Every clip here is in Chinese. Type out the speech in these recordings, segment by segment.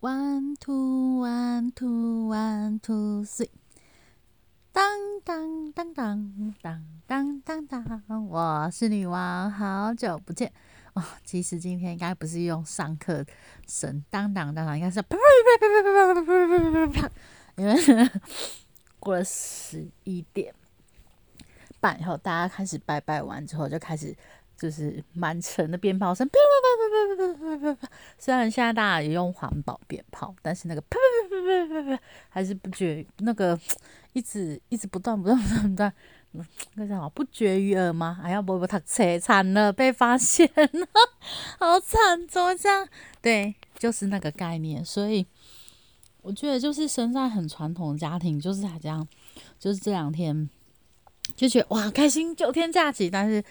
One two one two one two three，当当当当当当当当，我是女王，好久不见哦。其实今天应该不是用上课声，当当当当，应该是啪啪啪啪啪啪啪啪啪啪啪，因为过了十一点半以后，大家开始拜拜完之后，就开始。就是满城的鞭炮声，啪啪啪啪啪啪啪啪啪。虽然现在大家也用环保鞭炮，但是那个啪啪啪啪啪啪还是不绝，那个一直一直不断不断不断，那叫什么不绝于耳吗？哎呀，不不，他扯惨了，被发现了，好惨，怎么这样？对，就是那个概念。所以我觉得，就是生在很传统的家庭，就是这样，就是这两天就觉得哇，开心九天假期，但是。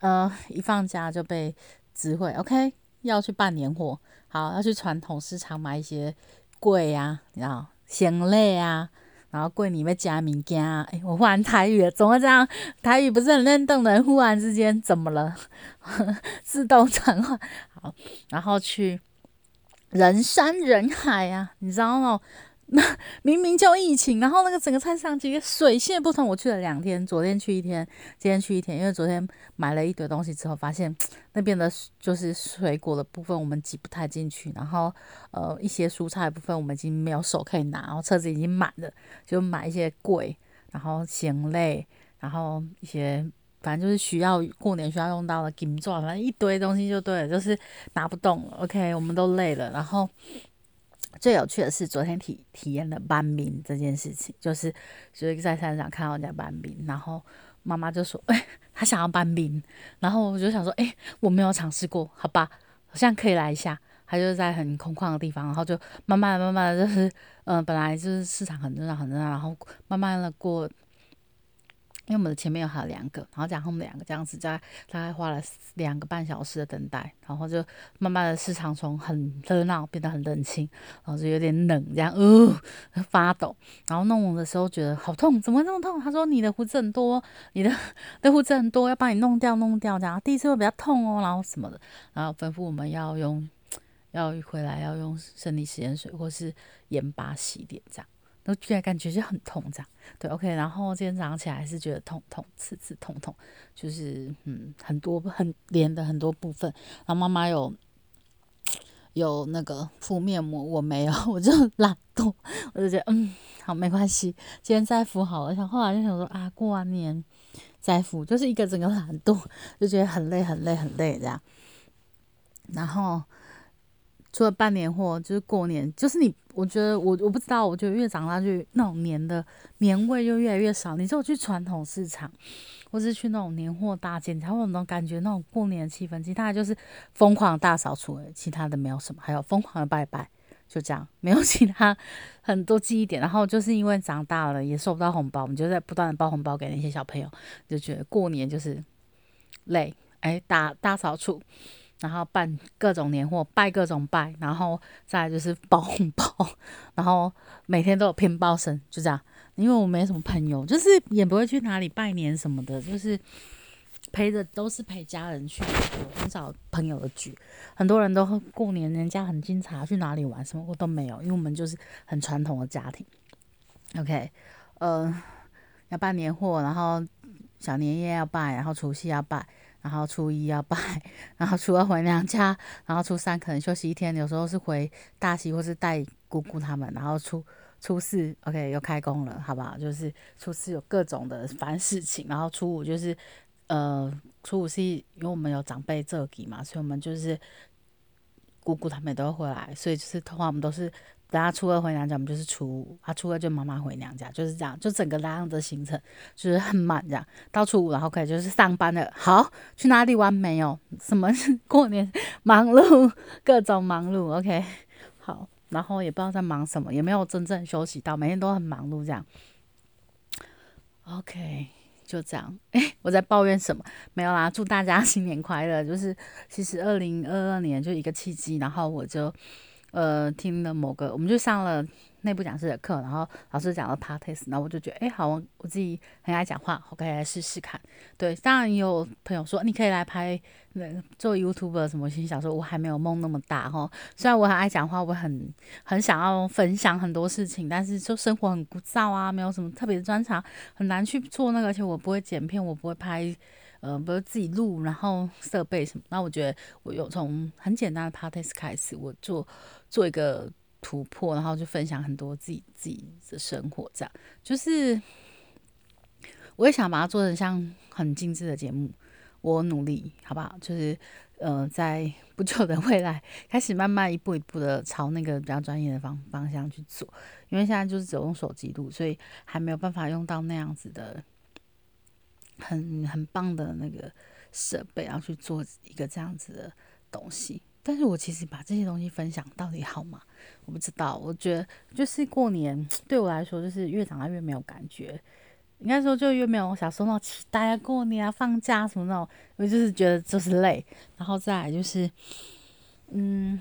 呃，一放假就被指挥，OK，要去办年货，好，要去传统市场买一些柜啊，然后鲜类啊，然后柜里面加物件啊。哎，我忽然台语了，怎么这样？台语不是很认凳的，忽然之间怎么了？自动转换，好，然后去人山人海啊，你知道吗？那 明明就疫情，然后那个整个菜市场几个水泄不通。我去了两天，昨天去一天，今天去一天。因为昨天买了一堆东西之后，发现 那边的就是水果的部分我们挤不太进去，然后呃一些蔬菜部分我们已经没有手可以拿，然后车子已经满了，就买一些贵，然后咸类，然后一些反正就是需要过年需要用到的金钻，反正一堆东西就对了，就是拿不动了。OK，我们都累了，然后。最有趣的是昨天体体验了搬兵这件事情，就是所以在山上看到人家搬兵，然后妈妈就说：“哎，她想要搬兵。”然后我就想说：“哎，我没有尝试过，好吧，好像可以来一下。”他就在很空旷的地方，然后就慢慢、慢慢的，就是嗯，本来就是市场很热闹、很热闹，然后慢慢的过。因为我们的前面有还有两个，然后讲他们两个这样子，在大概花了两个半小时的等待，然后就慢慢的市场从很热闹变得很冷清，然后就有点冷，这样呃发抖，然后弄的时候觉得好痛，怎么会这么痛？他说你的胡子很多，你的的胡子很多，要帮你弄掉弄掉这样，第一次会比较痛哦，然后什么的，然后吩咐我们要用要回来要用生理食盐水或是盐巴洗脸这样。都居然感觉就很痛，这样对，OK。然后今天早上起来还是觉得痛痛，刺刺痛痛，就是嗯，很多很连的很多部分。然后妈妈有有那个敷面膜，我没有，我就懒惰，我就觉得嗯，好没关系，今天再敷好了。想后来就想说啊，过完年再敷，就是一个整个懒惰，就觉得很累很累很累这样。然后。除了办年货，就是过年，就是你，我觉得我我不知道，我觉得越长大就那种年的年味就越来越少。你只有去传统市场，或是去那种年货大街，才会有那种感觉，那种过年的气氛。其他就是疯狂大扫除，其他的没有什么，还有疯狂的拜拜，就这样，没有其他很多记忆点。然后就是因为长大了，也收不到红包，我们就在不断的包红包给那些小朋友，就觉得过年就是累，哎，大大扫除。然后办各种年货，拜各种拜，然后再就是包红包，然后每天都有拼包声，就这样。因为我没什么朋友，就是也不会去哪里拜年什么的，就是陪着都是陪家人去，很少朋友的聚。很多人都过年，人家很精彩，去哪里玩什么我都没有，因为我们就是很传统的家庭。OK，呃，要办年货，然后小年夜要拜，然后除夕要拜。然后初一要拜，然后初二回娘家，然后初三可能休息一天，有时候是回大溪或是带姑姑他们，然后初初四 OK 又开工了，好不好？就是初四有各种的烦事情，然后初五就是呃初五是因为我们有长辈这里嘛，所以我们就是姑姑他们都会回来，所以就是通常我们都是。等下初二回娘家，我们就是初五；他初二就妈妈回娘家，就是这样，就整个那样的行程就是很满这样。到初五，然后可以就是上班了。好，去哪里玩没有？什么 过年忙碌，各种忙碌。OK，好，然后也不知道在忙什么，也没有真正休息到，每天都很忙碌这样。OK，就这样。哎，我在抱怨什么？没有啦，祝大家新年快乐。就是其实二零二二年就一个契机，然后我就。呃听了某个，我们就上了。内部讲师的课，然后老师讲了 p a r t e s 然后我就觉得，哎，好，我自己很爱讲话，我可以来试试看。对，当然也有朋友说，你可以来拍那做 YouTube 什么。心想说，我还没有梦那么大哈。虽然我很爱讲话，我很很想要分享很多事情，但是就生活很枯燥啊，没有什么特别的专长，很难去做那个。而且我不会剪片，我不会拍，呃，不是自己录，然后设备什么。那我觉得我有从很简单的 p a r t e s 开始，我做做一个。突破，然后就分享很多自己自己的生活，这样就是我也想把它做成像很精致的节目。我努力，好不好？就是呃，在 不久的未来，开始慢慢一步一步的朝那个比较专业的方方向去做。因为现在就是只用手机录，所以还没有办法用到那样子的很很棒的那个设备，然后去做一个这样子的东西。但是我其实把这些东西分享到底好吗？我不知道。我觉得就是过年 对我来说，就是越长大越没有感觉。应该说就越没有小时候那种期待啊，过年啊，放假什么那种。我就是觉得就是累。然后再来就是，嗯。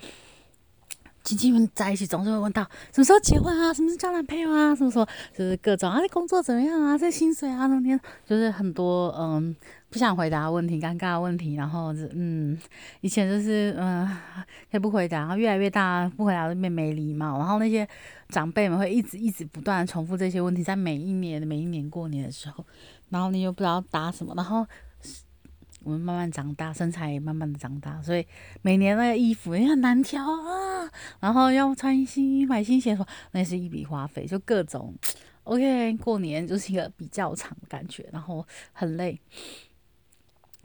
亲戚们在一起总是会问到什么时候结婚啊，什么时候交男朋友啊，什么什么，就是各种啊，工作怎么样啊，这薪水啊，那天就是很多嗯不想回答问题、尴尬的问题，然后嗯以前就是嗯可以不回答，然后越来越大不回答就变没礼貌，然后那些长辈们会一直一直不断重复这些问题，在每一年每一年过年的时候，然后你又不知道答什么，然后。我们慢慢长大，身材也慢慢的长大，所以每年那个衣服也很难挑啊。然后要穿新衣、买新鞋，说那是一笔花费，就各种。OK，过年就是一个比较长的感觉，然后很累。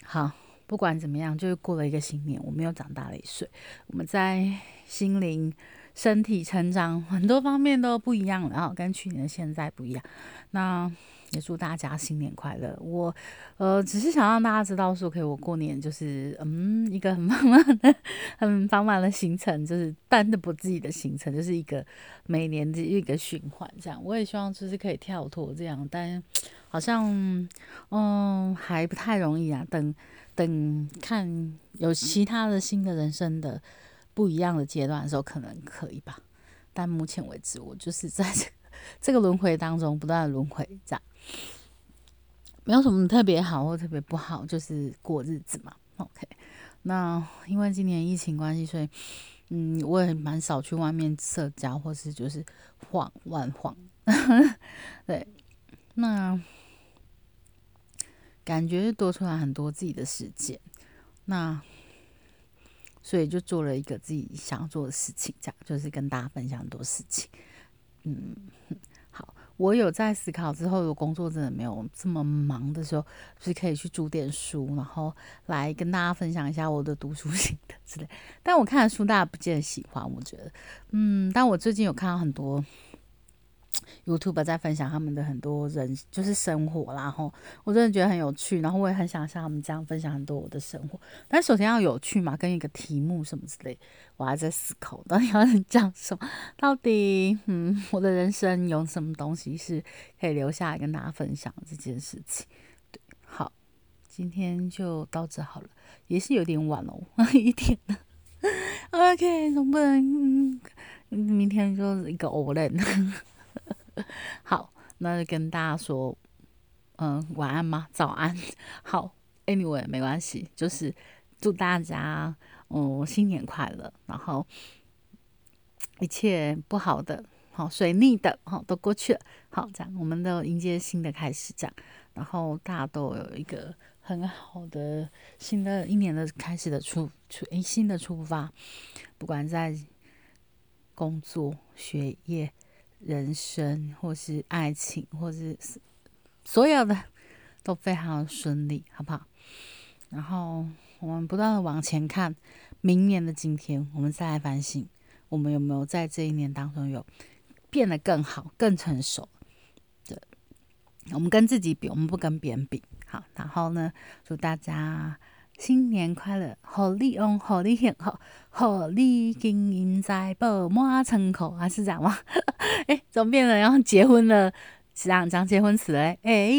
好，不管怎么样，就是过了一个新年，我们又长大了一岁。我们在心灵、身体成长很多方面都不一样，然后跟去年的现在不一样。那。也祝大家新年快乐！我呃，只是想让大家知道说，可以我过年就是嗯，一个很忙满的、很繁忙的行程，就是但的不自己的行程，就是一个每年的一个循环。这样，我也希望就是可以跳脱这样，但 好像嗯还不太容易啊。等等看有其他的新的人生的不一样的阶段的时候，可能可以吧。但目前为止，我就是在这 这个轮回当中不断的轮回这样。没有什么特别好或特别不好，就是过日子嘛。OK，那因为今年疫情关系，所以嗯，我也蛮少去外面社交，或是就是晃乱晃。对，那感觉多出来很多自己的时间，那所以就做了一个自己想做的事情，这样就是跟大家分享很多事情。嗯。我有在思考之后，有工作真的没有这么忙的时候，就是可以去租点书，然后来跟大家分享一下我的读书 心得之类。但我看的书大家不见得喜欢，我觉得，嗯，但我最近有看到很多。YouTube 在分享他们的很多人就是生活啦，然后我真的觉得很有趣，然后我也很想像他们这样分享很多我的生活。但首先要有趣嘛，跟一个题目什么之类，我还在思考到底要讲什么。到底，嗯，我的人生有什么东西是可以留下来跟大家分享这件事情？对，好，今天就到这好了，也是有点晚了，一点了。OK，总不能明天就是一个偶然。好，那就跟大家说，嗯，晚安吗？早安。好，Anyway，没关系，就是祝大家，嗯，新年快乐，然后一切不好的、好水逆的，好都过去了。好，这样我们都迎接新的开始，这样，然后大家都有一个很好的新的一年的开始的出出诶，新的出发，不管在工作、学业。人生，或是爱情，或是所有的都非常顺利，好不好？然后我们不断的往前看，明年的今天，我们再来反省，我们有没有在这一年当中有变得更好、更成熟？对，我们跟自己比，我们不跟别人比。好，然后呢，祝大家。新年快乐，好利翁，好利幸好，好利金银财宝满仓库，还是这样吗？哎，怎么变了？然后结婚了，讲讲结婚词嘞？哎，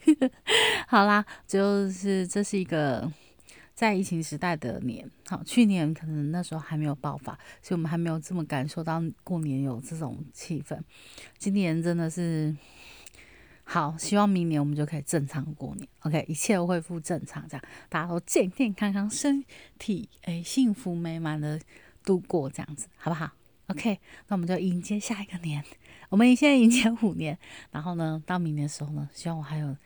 好啦，就是这是一个在疫情时代的年，好，去年可能那时候还没有爆发，所以我们还没有这么感受到过年有这种气氛。今年真的是好，希望明年我们就可以正常过年，OK，一切都恢复正常，这样大家都健健康康、身体诶幸福美满的度过，这样子好不好？OK，那我们就迎接下一个年，我们现在迎接虎年，然后呢，到明年的时候呢，希望我还有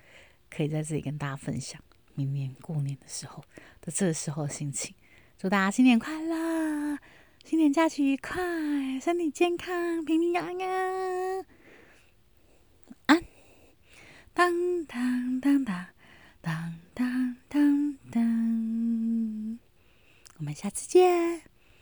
可以在这里跟大家分享。明年过年的时候的这个时候心情，祝大家新年快乐，新年假期愉快，身体健康，平平安。安，当当当当当当当当，我们下次见。